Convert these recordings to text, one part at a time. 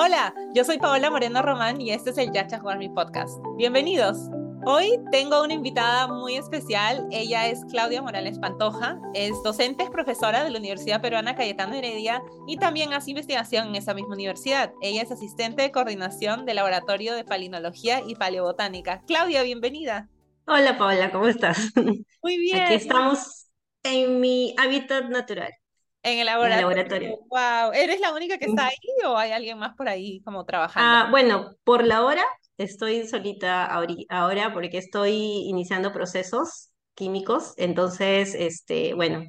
Hola, yo soy Paola Moreno Román y este es el Yacha Jugar mi podcast. Bienvenidos. Hoy tengo una invitada muy especial. Ella es Claudia Morales Pantoja. Es docente, es profesora de la Universidad Peruana Cayetano Heredia y también hace investigación en esa misma universidad. Ella es asistente de coordinación del Laboratorio de Palinología y Paleobotánica. Claudia, bienvenida. Hola Paola, ¿cómo estás? Muy bien. Aquí estamos en mi hábitat natural. En el laboratorio. Wow. ¿Eres la única que está ahí o hay alguien más por ahí como trabajando? Ah, bueno, por la hora estoy solita ahora porque estoy iniciando procesos químicos, entonces, este, bueno,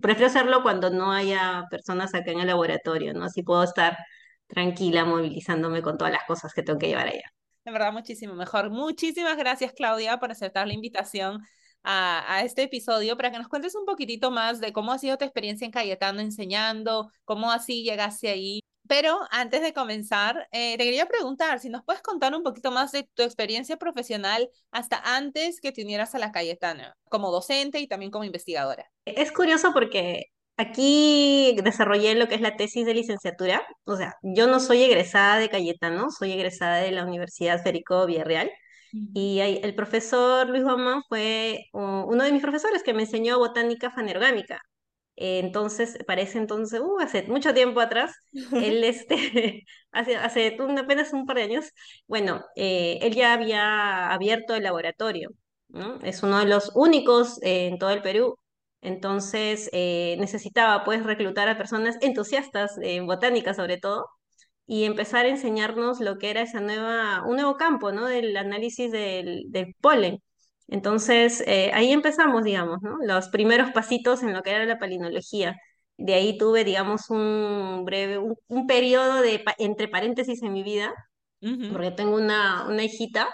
prefiero hacerlo cuando no haya personas acá en el laboratorio, ¿no? Así puedo estar tranquila movilizándome con todas las cosas que tengo que llevar allá. De verdad, muchísimo mejor. Muchísimas gracias, Claudia, por aceptar la invitación a, este episodio para que nos cuentes un poquitito más de cómo ha sido tu experiencia en Cayetano enseñando, cómo así llegaste ahí. Pero antes de comenzar, eh, te quería preguntar si nos puedes contar un poquito más de tu experiencia profesional hasta antes que te unieras a la Cayetano, como docente y también como investigadora. Es curioso porque aquí desarrollé lo que es la tesis de licenciatura. O sea, yo no soy egresada de Cayetano, soy egresada de la Universidad Federico Villarreal. Y el profesor Luis Guamán fue uno de mis profesores que me enseñó botánica fanerogámica. entonces, parece entonces, uh, hace mucho tiempo atrás, él, este, hace, hace apenas un par de años, bueno, eh, él ya había abierto el laboratorio, ¿no? Es uno de los únicos eh, en todo el Perú. Entonces, eh, necesitaba, pues, reclutar a personas entusiastas en botánica, sobre todo, y empezar a enseñarnos lo que era esa nueva, un nuevo campo, ¿no? Del análisis del, del polen. Entonces, eh, ahí empezamos, digamos, ¿no? Los primeros pasitos en lo que era la palinología. De ahí tuve, digamos, un breve, un, periodo de, entre paréntesis en mi vida, porque tengo una, una hijita,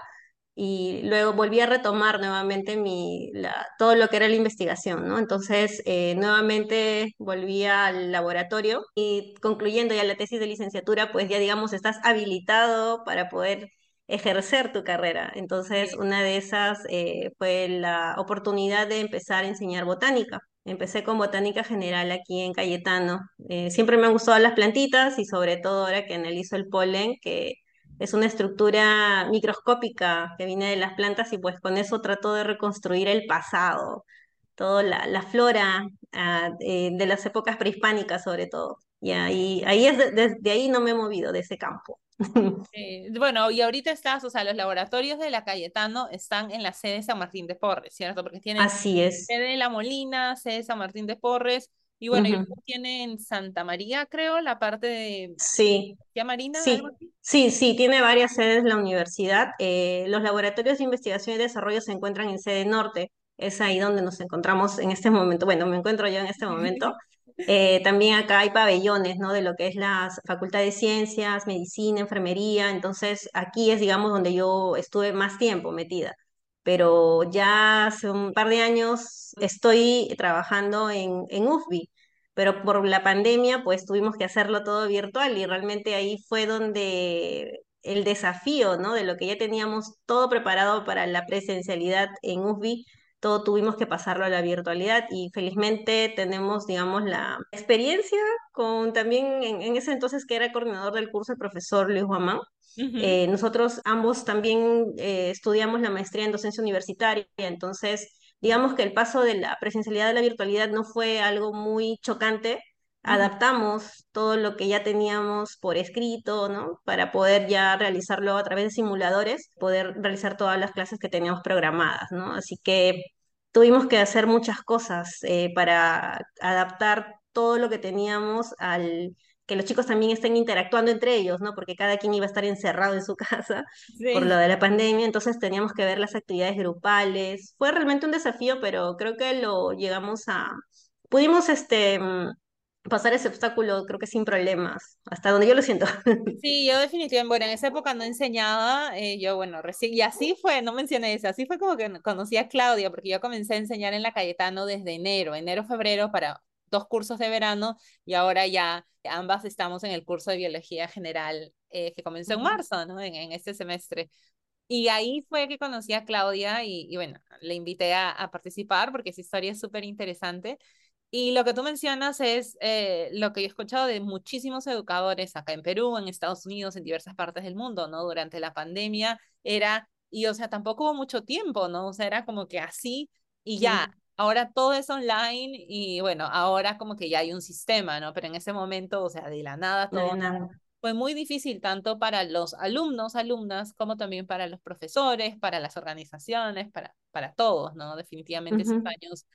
y luego volví a retomar nuevamente mi, la, todo lo que era la investigación, ¿no? Entonces, eh, nuevamente volví al laboratorio y concluyendo ya la tesis de licenciatura, pues ya digamos, estás habilitado para poder ejercer tu carrera. Entonces, una de esas eh, fue la oportunidad de empezar a enseñar botánica. Empecé con botánica general aquí en Cayetano. Eh, siempre me han gustado las plantitas y sobre todo ahora que analizo el polen, que es una estructura microscópica que viene de las plantas y pues con eso trato de reconstruir el pasado, toda la, flora ah, de las épocas prehispánicas sobre todo. Y ahí, ahí es desde ahí no me he movido de ese campo. Eh, bueno, y ahorita estás, o sea, los laboratorios de la Cayetano están en la sede de San Martín de Porres, ¿cierto? Porque tienen Así es. sede de La Molina, sede de San Martín de Porres, y bueno, tiene en Santa María, creo, la parte de sí. Marina. Sí. sí, sí, tiene varias sedes la universidad. Eh, los laboratorios de investigación y desarrollo se encuentran en sede norte. Es ahí donde nos encontramos en este momento. Bueno, me encuentro yo en este momento. Eh, también acá hay pabellones, ¿no? De lo que es la Facultad de Ciencias, Medicina, Enfermería. Entonces, aquí es, digamos, donde yo estuve más tiempo metida pero ya hace un par de años estoy trabajando en, en UFBI, pero por la pandemia pues tuvimos que hacerlo todo virtual y realmente ahí fue donde el desafío, ¿no? De lo que ya teníamos todo preparado para la presencialidad en UFBI, todo tuvimos que pasarlo a la virtualidad y felizmente tenemos, digamos, la experiencia con también en, en ese entonces que era coordinador del curso el profesor Luis Guamán, eh, nosotros ambos también eh, estudiamos la maestría en docencia universitaria, entonces digamos que el paso de la presencialidad a la virtualidad no fue algo muy chocante. Adaptamos todo lo que ya teníamos por escrito, ¿no? Para poder ya realizarlo a través de simuladores, poder realizar todas las clases que teníamos programadas, ¿no? Así que tuvimos que hacer muchas cosas eh, para adaptar todo lo que teníamos al que los chicos también estén interactuando entre ellos, ¿no? Porque cada quien iba a estar encerrado en su casa por lo de la pandemia, entonces teníamos que ver las actividades grupales. Fue realmente un desafío, pero creo que lo llegamos a... Pudimos este, mm, pasar ese obstáculo, creo que sin problemas, hasta donde yo lo siento. Sí, yo definitivamente, bueno, en esa época no enseñaba, eh, yo, bueno, recién, y así fue, no mencioné eso, así fue como que conocí a Claudia, porque yo comencé a enseñar en la Cayetano desde enero, enero, febrero, para dos cursos de verano y ahora ya ambas estamos en el curso de biología general eh, que comenzó en marzo, ¿no? En, este semestre. Y ahí fue que conocí a Claudia y, bueno, le invité a, a, participar porque esa historia es súper interesante. Y lo que tú mencionas es eh, lo que yo he escuchado de muchísimos educadores acá en Perú, en Estados Unidos, en diversas partes del mundo, ¿no? Durante la pandemia era, y o sea, tampoco hubo mucho tiempo, ¿no? O sea, era como que así y ya. Ahora todo es online y bueno, ahora como que ya hay un sistema, ¿no? Pero en ese momento, o sea, de la nada todo fue muy difícil tanto para los alumnos, alumnas, como también para los profesores, para las organizaciones, para, para todos, ¿no? Definitivamente esos años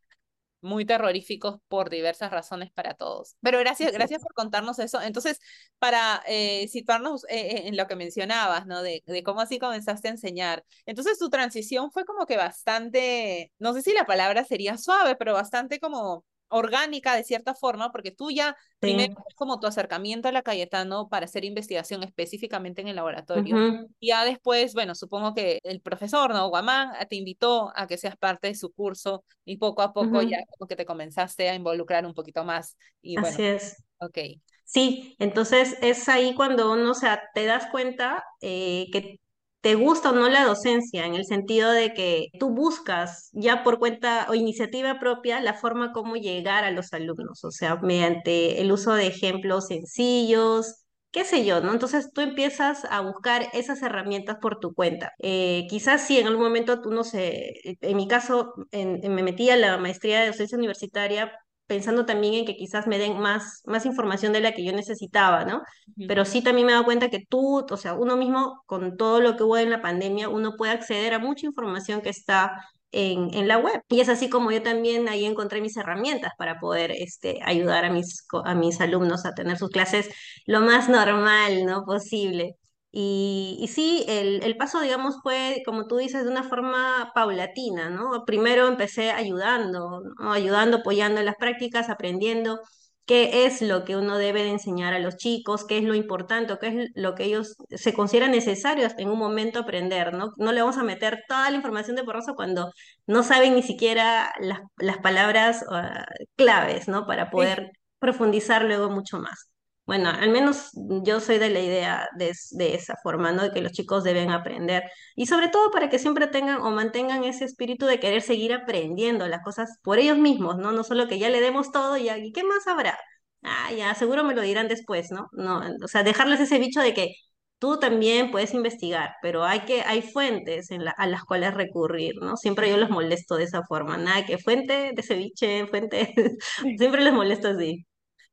muy terroríficos por diversas razones para todos. Pero gracias, gracias por contarnos eso. Entonces, para eh, situarnos eh, en lo que mencionabas, ¿no? De, de cómo así comenzaste a enseñar. Entonces, tu transición fue como que bastante, no sé si la palabra sería suave, pero bastante como orgánica de cierta forma, porque tú ya primero como tu acercamiento a la Cayetano para hacer investigación específicamente en el laboratorio. Y ya después, bueno, supongo que el profesor, ¿no? Guamán te invitó a que seas parte de su curso y poco a poco ya como que te comenzaste a involucrar un poquito más. Y Así es. Ok. Sí, entonces es ahí cuando uno, o sea, te das cuenta eh, que te gusta o no la docencia, en el sentido de que tú buscas ya por cuenta o iniciativa propia la forma como llegar a los alumnos, o sea, mediante el uso de ejemplos sencillos, qué sé yo, ¿no? Entonces tú empiezas a buscar esas herramientas por tu cuenta. Eh, quizás si en algún momento tú no sé, en mi caso me metí a la maestría de docencia universitaria pensando también en que quizás me den más, más información de la que yo necesitaba, ¿no? Pero sí también me he dado cuenta que tú, o sea, uno mismo, con todo lo que hubo en la pandemia, uno puede acceder a mucha información que está en, en, la web. Y es así como yo también ahí encontré mis herramientas para poder este, ayudar a mis, a mis alumnos a tener sus clases lo más normal ¿no? posible. Y, y sí, el, el, paso, digamos, fue, como tú dices, de una forma paulatina, ¿no? Primero empecé ayudando, ¿no? Ayudando, apoyando en las prácticas, aprendiendo qué es lo que uno debe de enseñar a los chicos, qué es lo importante, qué es lo que ellos se consideran necesarios en un momento aprender, ¿no? No le vamos a meter toda la información de porroso cuando no saben ni siquiera las, las palabras uh, claves, ¿no? Para poder profundizar luego mucho más. Bueno, al menos yo soy de la idea de, de, esa forma, ¿no? De que los chicos deben aprender. Y sobre todo para que siempre tengan o mantengan ese espíritu de querer seguir aprendiendo las cosas por ellos mismos, ¿no? No solo que ya le demos todo y, ¿y qué más habrá? Ah, ya, seguro me lo dirán después, ¿no? No, o sea, dejarles ese bicho de que tú también puedes investigar, pero hay que, hay fuentes en la, a las cuales recurrir, ¿no? Siempre yo los molesto de esa forma, nada que fuente de ceviche, fuente, siempre les molesto así.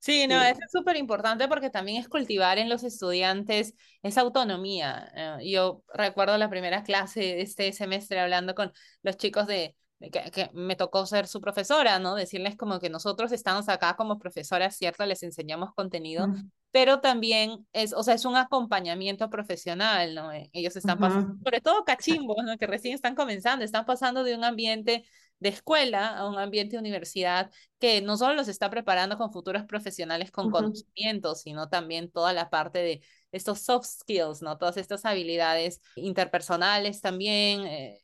Sí, no, eso es súper importante porque también es cultivar en los estudiantes esa autonomía. Yo recuerdo la primera clase de este semestre hablando con los chicos de, que, me tocó ser su profesora, ¿no? Decirles como que nosotros estamos acá como profesoras, ¿cierto? Les enseñamos contenido, pero también es, o sea, es un acompañamiento profesional, ¿no? Eh, ellos están pasando, sobre todo cachimbos, ¿no? Que recién están comenzando, están pasando de un ambiente de escuela a un ambiente de universidad que no solo los está preparando con futuros profesionales con conocimientos, sino también toda la parte de estos soft skills, ¿no? Todas estas habilidades interpersonales también, eh,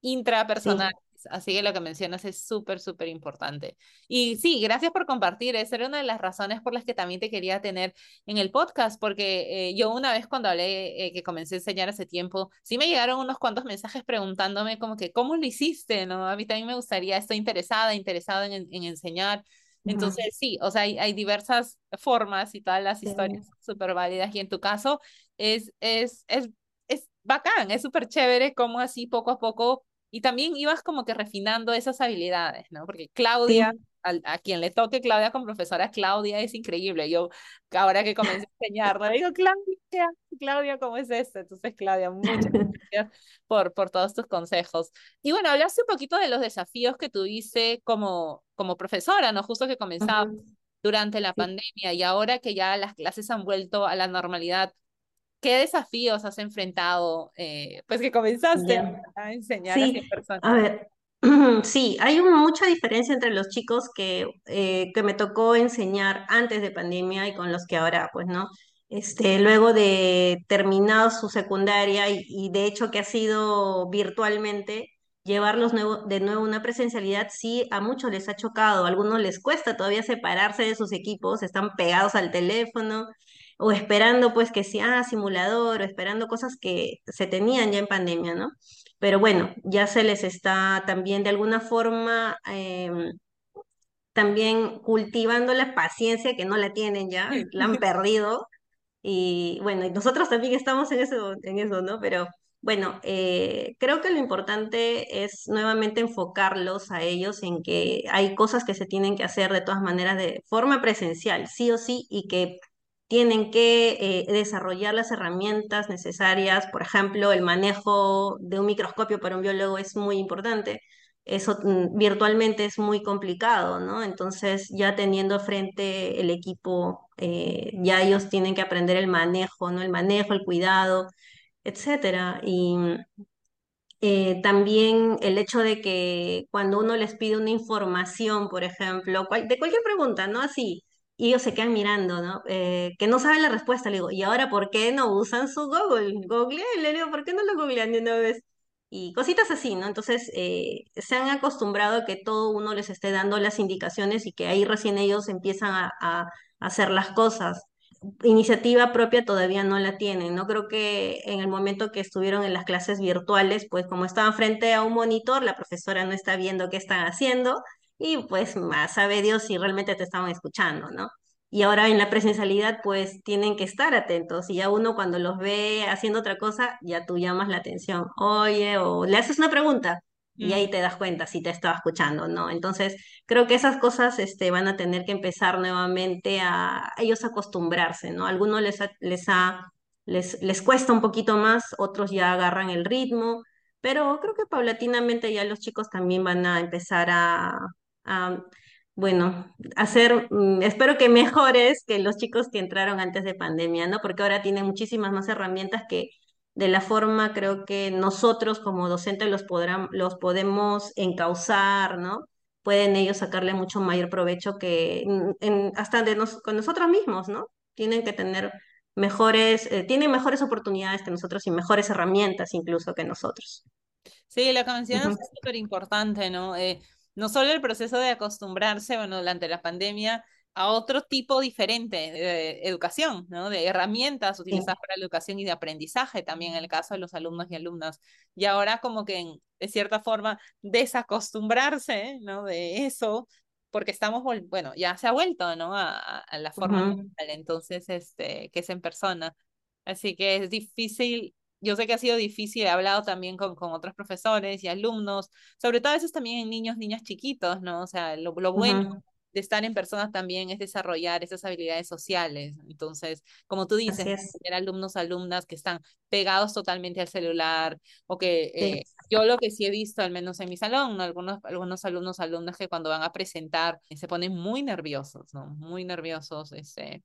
intrapersonales. Así que lo que mencionas es súper, súper importante. Y sí, gracias por compartir. Esa era una de las razones por las que también te quería tener en el podcast, porque eh, yo una vez cuando hablé, eh, que comencé a enseñar hace tiempo, sí me llegaron unos cuantos mensajes preguntándome como que, ¿cómo lo hiciste? ¿No? A mí también me gustaría, estoy interesada, interesada en, en enseñar. Entonces, sí, o sea, hay, hay, diversas formas y todas las historias súper válidas. Y en tu caso, es, es, es, es bacán, es súper chévere cómo así poco a poco y también ibas como que refinando esas habilidades, ¿no? Porque Claudia, a, quien le toque Claudia con profesora, Claudia es increíble. Yo, ahora que comencé a enseñar, le digo, Claudia, Claudia, ¿cómo es esto? Entonces, Claudia, muchas gracias por, por todos tus consejos. Y bueno, hablaste un poquito de los desafíos que tuviste como, como profesora, ¿no? Justo que comenzaba durante la pandemia y ahora que ya las clases han vuelto a la normalidad, ¿Qué desafíos has enfrentado, eh, pues que comenzaste a enseñar sí, a personas? A ver, sí, hay mucha diferencia entre los chicos que, eh, que me tocó enseñar antes de pandemia y con los que ahora, pues, ¿no? Este, luego de terminado su secundaria y, y de hecho que ha sido virtualmente, llevarlos nuevo, de nuevo una presencialidad, sí, a muchos les ha chocado, a algunos les cuesta todavía separarse de sus equipos, están pegados al teléfono o esperando pues que sea simulador o esperando cosas que se tenían ya en pandemia, ¿no? Pero bueno, ya se les está también de alguna forma em, también cultivando la paciencia que no la tienen ya, la han perdido. Y bueno, y nosotros también estamos en eso, en eso, ¿no? Pero bueno, eh, creo que lo importante es nuevamente enfocarlos a ellos en que hay cosas que se tienen que hacer de todas maneras de forma presencial, sí o sí, y que tienen que eh, desarrollar las herramientas necesarias. Por ejemplo, el manejo de un microscopio para un biólogo es muy importante. Eso mm, virtualmente es muy complicado, ¿no? Entonces, ya teniendo frente el equipo, eh, ya ellos tienen que aprender el manejo, ¿no? El manejo, el cuidado, etcétera. Y eh, también el hecho de que cuando uno les pide una información, por ejemplo, de cualquier pregunta, ¿no? Así, y ellos se quedan mirando, ¿no? Eh, que no saben la respuesta, le digo, ¿y ahora por qué no usan su Google? Google, le digo, ¿por qué no lo googlean de una vez? Y cositas así, ¿no? Entonces, eh, se han acostumbrado a que todo uno les esté dando las indicaciones y que ahí recién ellos empiezan a, a hacer las cosas iniciativa propia todavía no la tienen. No creo que en el momento que estuvieron en las clases virtuales, pues como estaban frente a un monitor, la profesora no está viendo qué están haciendo y pues más sabe Dios si realmente te estaban escuchando, ¿no? Y ahora en la presencialidad, pues tienen que estar atentos. Y ya uno cuando los ve haciendo otra cosa, ya tú llamas la atención. Oye, o le haces una pregunta y ahí te das cuenta si te estaba escuchando, ¿no? Entonces, creo que esas cosas este, van a tener que empezar nuevamente a, ellos acostumbrarse, ¿no? algunos les, les, ha, les, les cuesta un poquito más, otros ya agarran el ritmo, pero creo que paulatinamente ya los chicos también van a empezar a, bueno, hacer, mm, espero que mejores que los chicos que entraron antes de pandemia, ¿no? Porque ahora tienen muchísimas más herramientas que de la forma creo que nosotros como docentes los, podrán, los podemos encauzar, ¿no? Pueden ellos sacarle mucho mayor provecho que en, hasta de nos, con nosotros mismos, ¿no? Tienen que tener mejores, eh, tienen mejores oportunidades que nosotros y mejores herramientas incluso que nosotros. Sí, lo que mencionas es súper importante, ¿no? Eh, no solo el proceso de acostumbrarse, bueno, durante la pandemia, a otro tipo diferente de educación, ¿no? De herramientas utilizadas para la educación y de aprendizaje también en el caso de los alumnos y alumnas. Y ahora como que en, de cierta forma desacostumbrarse, ¿no? De eso, porque estamos, bueno, ya se ha vuelto, ¿no? A, la forma entonces, este, que es en persona. Así que es difícil yo sé que ha sido difícil, he hablado también con, con otros profesores y alumnos, sobre todo a veces también en niños, niñas chiquitos, ¿no? O sea, lo, lo bueno de estar en personas también es desarrollar esas habilidades sociales. Entonces, como tú dices, tener alumnos, alumnas que están pegados totalmente al celular o que eh, yo lo que sí he visto, al menos en mi salón, algunos, algunos alumnos, alumnas que cuando van a presentar se ponen muy nerviosos, ¿no? Muy nerviosos. Este,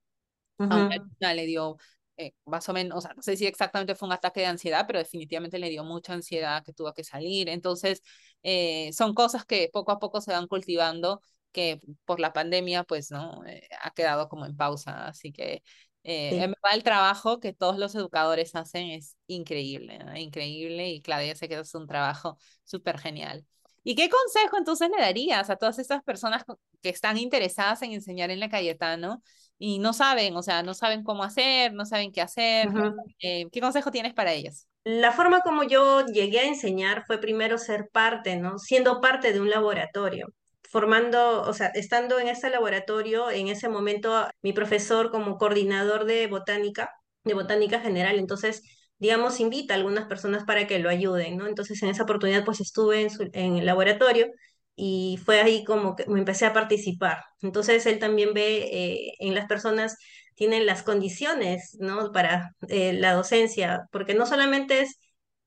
A una le dio eh, más o menos, o sea, no sé si exactamente fue un ataque de ansiedad, pero definitivamente le dio mucha ansiedad que tuvo que salir. Entonces, eh, son cosas que poco a poco se van cultivando que por la pandemia, pues, ¿no? Eh, ha quedado como en pausa. Así que eh, el trabajo que todos los educadores hacen es increíble, increíble. Y Claudia, sé que es un trabajo súper genial. ¿Y qué consejo entonces le darías a todas estas personas que están interesadas en enseñar en la Cayetano y no saben, o sea, no saben cómo hacer, no saben qué hacer? Eh, ¿Qué consejo tienes para ellos? La forma como yo llegué a enseñar fue primero ser parte, ¿no? Siendo parte de un laboratorio formando, o sea, estando en ese laboratorio, en ese momento mi profesor como coordinador de botánica, de botánica general, entonces, digamos, invita a algunas personas para que lo ayuden, ¿no? Entonces, en esa oportunidad, pues estuve en, en el laboratorio y fue ahí como que me empecé a participar. Entonces, él también ve eh, en las personas, tienen las condiciones, ¿no? Para eh, la docencia, porque no solamente es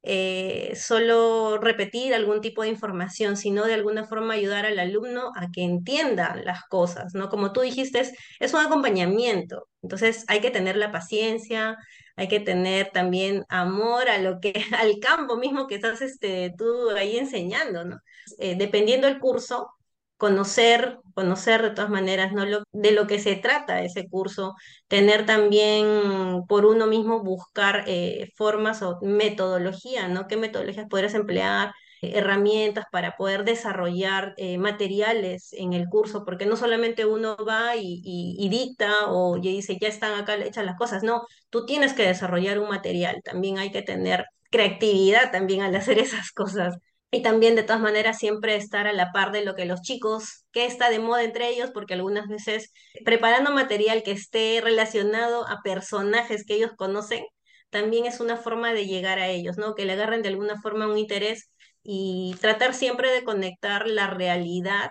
eh, solo repetir algún tipo de información, sino de alguna forma ayudar al alumno a que entienda las cosas, ¿no? Como tú dijiste, es, es un acompañamiento, entonces hay que tener la paciencia, hay que tener también amor a lo que, al campo mismo que estás este, tú ahí enseñando, ¿no? Eh, dependiendo del curso, conocer, conocer de todas maneras ¿no? Lo, de lo que se trata ese curso, tener también por uno mismo buscar eh, formas o metodología, ¿no? ¿Qué metodologías podrías emplear? Herramientas para poder desarrollar eh, materiales en el curso, porque no solamente uno va y, y, dicta o y dice, ya están acá hechas las cosas, no, tú tienes que desarrollar un material, también hay que tener creatividad también al hacer esas cosas. Y también, de todas maneras, siempre estar a la par de lo que los chicos, que está de moda entre ellos, porque algunas veces preparando material que esté relacionado a personajes que ellos conocen, también es una forma de llegar a ellos, ¿no? Que le agarren de alguna forma un interés y tratar siempre de conectar la realidad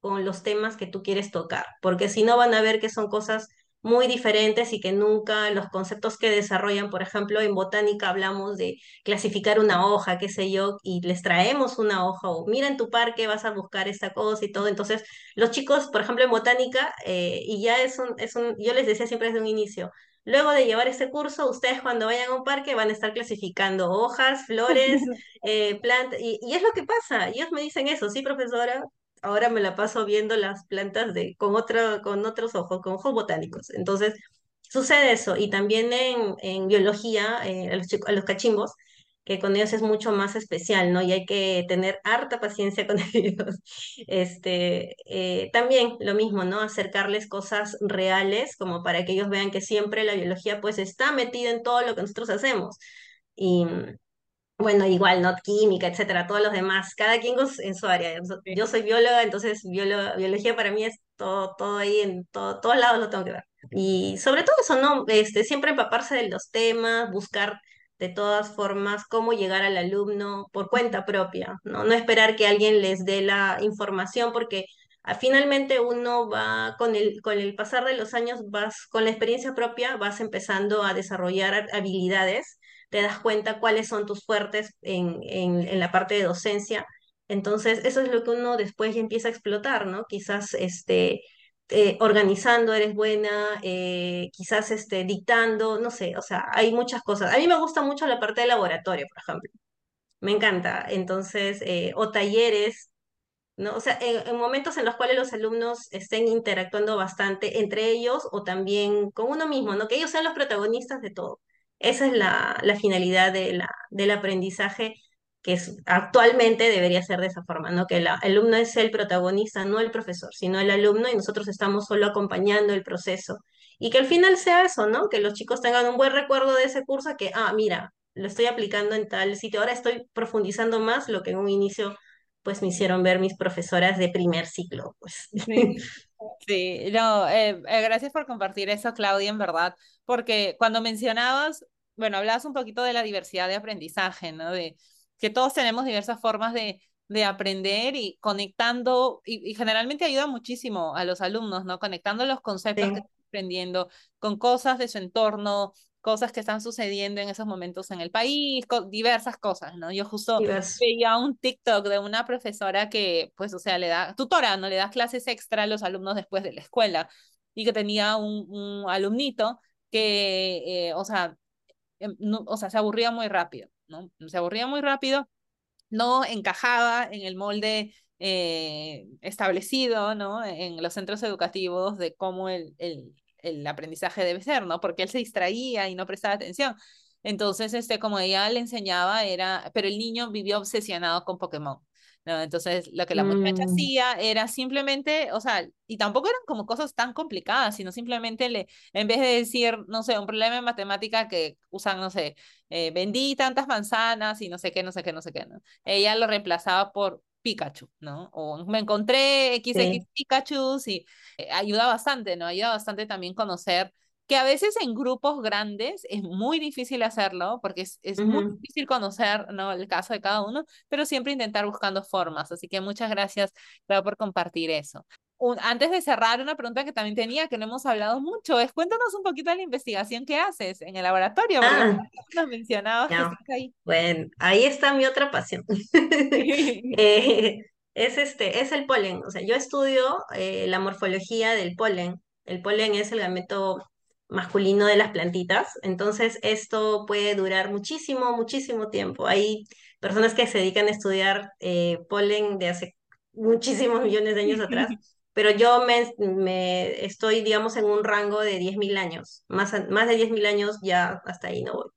con los temas que tú quieres tocar, porque si no van a ver que son cosas muy diferentes y que nunca los conceptos que desarrollan, por ejemplo, en botánica hablamos de clasificar una hoja, qué sé yo, y les traemos una hoja o mira en tu parque vas a buscar esta cosa y todo. Entonces, los chicos, por ejemplo, en botánica, eh, y ya es un, es un, yo les decía siempre desde un inicio, luego de llevar este curso, ustedes cuando vayan a un parque van a estar clasificando hojas, flores, eh, plantas, y, y es lo que pasa. Ellos me dicen eso, sí, profesora, ahora me la paso viendo las plantas de, con, otro, con otros ojos, con ojos botánicos. Entonces, sucede eso. Y también en, en biología, eh, a, los chico- a los cachimbos, que con ellos es mucho más especial, ¿no? Y hay que tener harta paciencia con ellos. Este, eh, también lo mismo, ¿no? Acercarles cosas reales, como para que ellos vean que siempre la biología, pues, está metida en todo lo que nosotros hacemos. Y, bueno, igual, ¿no? Química, etcétera, todos los demás, cada quien en su área. Yo soy bióloga, entonces biolo- biología para mí es todo, todo ahí, en todo, todos lados lo tengo que ver. Y sobre todo eso, ¿no? Este, siempre empaparse de los temas, buscar de todas formas cómo llegar al alumno por cuenta propia, ¿no? No esperar que alguien les dé la información porque ah, finalmente uno va con el, con el pasar de los años, vas con la experiencia propia, vas empezando a desarrollar habilidades te das cuenta cuáles son tus fuertes en, en, en la parte de docencia. Entonces, eso es lo que uno después empieza a explotar, ¿no? Quizás este, eh, organizando eres buena, eh, quizás este, dictando, no sé, o sea, hay muchas cosas. A mí me gusta mucho la parte de laboratorio, por ejemplo. Me encanta. Entonces, eh, o talleres, ¿no? O sea, en, en momentos en los cuales los alumnos estén interactuando bastante entre ellos o también con uno mismo, ¿no? Que ellos sean los protagonistas de todo. Esa es la, la finalidad de la, del aprendizaje, que es, actualmente debería ser de esa forma, ¿no? Que el alumno es el protagonista, no el profesor, sino el alumno y nosotros estamos solo acompañando el proceso. Y que al final sea eso, ¿no? Que los chicos tengan un buen recuerdo de ese curso, que, ah, mira, lo estoy aplicando en tal sitio, ahora estoy profundizando más lo que en un inicio pues me hicieron ver mis profesoras de primer ciclo, pues. Sí, sí, no, eh, eh, gracias por compartir eso, Claudia, en verdad, porque cuando mencionabas, bueno, hablabas un poquito de la diversidad de aprendizaje, ¿no? De que todos tenemos diversas formas de, de aprender y conectando, y, y generalmente ayuda muchísimo a los alumnos, ¿no? Conectando los conceptos que Sí, están aprendiendo con cosas de su entorno, cosas que están sucediendo en esos momentos en el país, co- diversas cosas, ¿no? Yo justo veía un TikTok de una profesora que, pues, o sea, le da, tutora, ¿no? Le da clases extra a los alumnos después de la escuela y que tenía un, un alumnito que, eh, o sea, em, no, o sea, se aburría muy rápido, ¿no? Se aburría muy rápido, no encajaba en el molde eh, establecido, ¿no? En los centros educativos de cómo el, el, el aprendizaje debe ser, ¿no? Porque él se distraía y no prestaba atención. Entonces, este, como ella le enseñaba, era, pero el niño vivió obsesionado con Pokémon. ¿No? Entonces, lo que la muchacha Mm, hacía era simplemente, o sea, y tampoco eran como cosas tan complicadas, sino simplemente le, en vez de decir, no sé, un problema en matemática que usan, no sé, eh, vendí tantas manzanas y no sé qué, no sé qué, no sé qué, ¿no? Ella lo reemplazaba por Pikachu, ¿no? O me encontré XX sí. Pikachu y eh, ayuda bastante, ¿no? Ayuda bastante también conocer que a veces en grupos grandes es muy difícil hacerlo porque es, es muy ujú. difícil conocer, ¿no? El caso de cada uno, pero siempre intentar buscando formas. Así que muchas gracias, Clau, por compartir eso. Un- antes de cerrar, una pregunta que también tenía, que no hemos hablado mucho, es cuéntanos un poquito de la investigación que haces en el laboratorio, porque Ah, nos mencionabas que no. estás ahí. Bueno, ahí está mi otra pasión. Eh, es este, es el polen. O sea, yo estudio eh, la morfología del polen. El polen es el gameto masculino de las plantitas. Entonces, esto puede durar muchísimo, muchísimo tiempo. Hay personas que se dedican a estudiar eh, polen de hace muchísimos millones de años atrás. Pero yo me, me estoy, digamos, en un rango de 10.000 años. Más, más de 10.000 años ya hasta ahí no voy.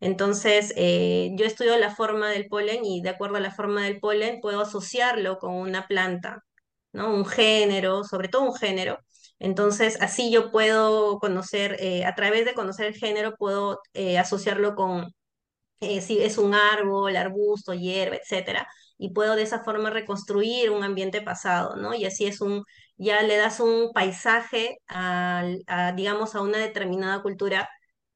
Entonces, eh, yo estudio la forma del polen y de acuerdo a la forma del polen puedo asociarlo con una planta, ¿no? Un género, sobre todo un género. Entonces, así yo puedo conocer, eh, a través de conocer el género, puedo eh, asociarlo con eh, si es un árbol, arbusto, hierba, etcétera, y puedo de esa forma reconstruir un ambiente pasado, ¿no? Y así es un, ya le das un paisaje a, a digamos, a una determinada cultura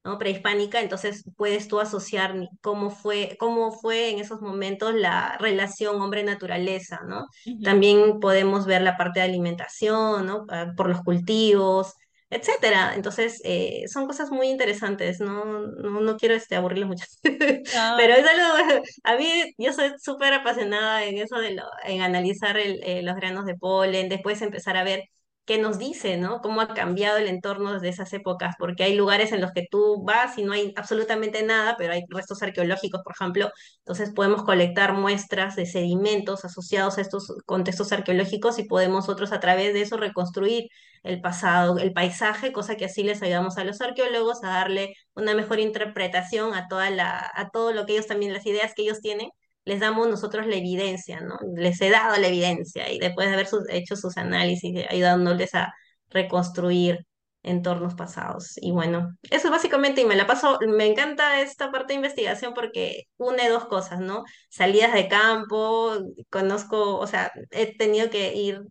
¿no? prehispánica, entonces puedes tú asociar cómo fue, cómo fue en esos momentos la relación hombre-naturaleza, ¿no? También podemos ver la parte de alimentación, ¿no? Ah, por los cultivos, etcétera. Entonces, eh, son cosas muy interesantes, no, no, no quiero este, aburrirles mucho. Pero es algo, a mí, yo soy súper apasionada en eso de lo, en analizar el, eh, los granos de polen, después empezar a ver qué nos dice, ¿no? Cómo ha cambiado el entorno desde esas épocas, porque hay lugares en los que tú vas y no hay absolutamente nada, pero hay restos arqueológicos, por ejemplo, entonces podemos colectar muestras de sedimentos asociados a estos contextos arqueológicos y podemos nosotros a través de eso reconstruir el pasado, el paisaje, cosa que así les ayudamos a los arqueólogos a darle una mejor interpretación a toda la, a todo lo que ellos también, las ideas que ellos tienen les damos nosotros la evidencia, ¿no? Les he dado la evidencia y después de haber hecho sus análisis, ayudándoles a reconstruir entornos pasados. Y bueno, eso básicamente, y me la paso, me encanta esta parte de investigación porque une dos cosas, ¿no? Salidas de campo, conozco, o sea, he tenido que ir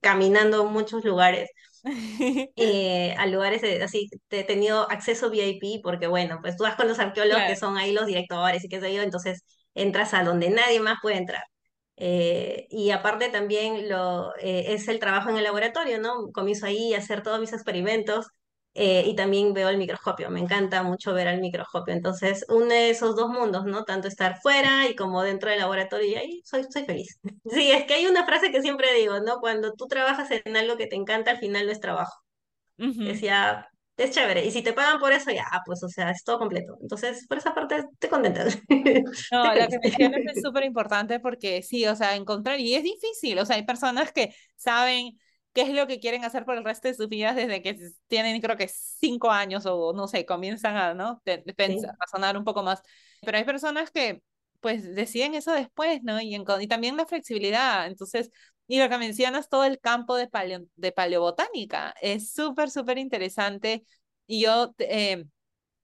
caminando a muchos lugares. Eh, a lugares así, he tenido acceso VIP porque bueno, pues tú vas con los arqueólogos que son ahí los directores y qué sé yo, entonces entras a donde nadie más puede entrar. Eh, y aparte también lo, eh, es el trabajo en el laboratorio, ¿no? Comienzo ahí a hacer todos mis experimentos eh, y también veo el microscopio. Me encanta mucho ver el microscopio. Entonces, une esos dos mundos, ¿no? Tanto estar fuera y como dentro del laboratorio y ahí soy, soy feliz. Sí, es que hay una frase que siempre digo, ¿no? Cuando tú trabajas en algo que te encanta, al final no es trabajo. Decía, es chévere. Y si te pagan por eso, ya, pues, o sea, es todo completo. Entonces, por esa parte, te contenta. No, lo que mencionas es súper importante porque sí, o sea, encontrar, y es difícil, o sea, hay personas que saben qué es lo que quieren hacer por el resto de sus vidas desde que tienen, creo que cinco años o no sé, comienzan a, ¿no? Pensar, razonar un poco más. Pero hay personas que, pues, deciden eso después, ¿no? Y, y también la flexibilidad. Entonces, y lo que mencionas, todo el campo de, de paleobotánica es súper, súper interesante. Y yo eh,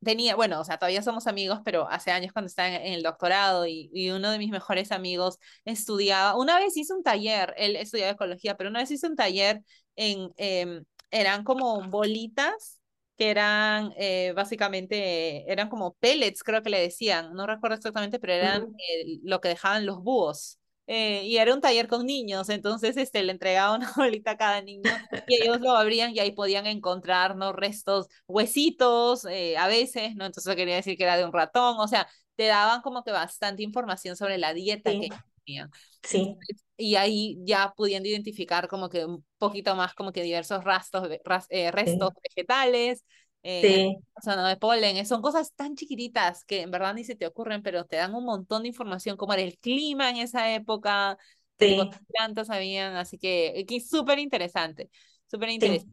tenía, bueno, o sea, todavía somos amigos, pero hace años cuando estaba en, el doctorado y, y, uno de mis mejores amigos estudiaba, una vez hizo un taller, él estudiaba ecología, pero una vez hizo un taller en, em, eran como bolitas que eran eh, básicamente, eran como pellets, creo que le decían, no recuerdo exactamente, pero eran lo que dejaban los búhos. Eh, y era un taller con niños, entonces este, le entregaba una bolita a cada niño y ellos lo abrían y ahí podían encontrar ¿no? restos, huesitos eh, a veces, ¿no? Entonces quería decir que era de un ratón, o sea, te daban como que bastante información sobre la dieta que tenían. Sí. y ahí ya pudiendo identificar como que un poquito más como que diversos rastros, eh, restos vegetales, eh, sí. de polen, son cosas tan chiquititas que en verdad ni se te ocurren, pero te dan un montón de información, como era el clima en esa época, qué plantas habían, así que, es súper interesante, súper interesante.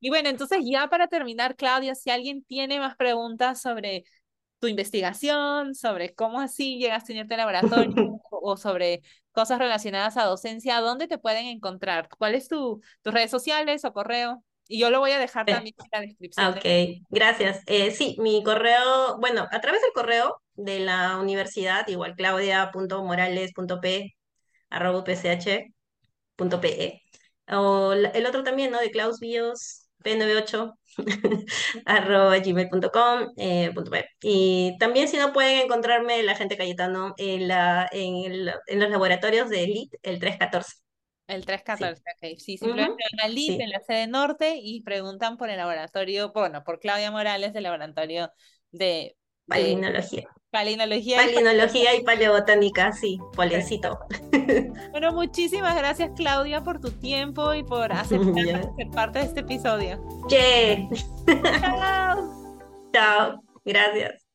Y bueno, entonces ya para terminar, Claudia, si alguien tiene más preguntas sobre tu investigación, sobre cómo así llegaste a unirte al laboratorio o sobre cosas relacionadas a docencia, ¿dónde te pueden encontrar? ¿Cuál es tu, tus redes sociales o correo? Y yo lo voy a dejar también en la descripción. Ok, gracias. Eh, sí, mi correo, bueno, a través del correo de la universidad, igual claudia.morales.p arroba O el otro también, ¿no? De Klaus P98 arroba gmail.com eh, y también si no pueden encontrarme la gente Cayetano en, la, en, el, en los laboratorios de ELIT el 314 el 314, sí. ok. Sí, simplemente van al en la sede norte y preguntan por el laboratorio, bueno, por Claudia Morales del laboratorio de... Palinología. Palinología. Palinología y, paleobotánica, sí, polencito. Bueno, muchísimas gracias Claudia por tu tiempo y por aceptar ser parte de este episodio. Chao. Chao. Gracias.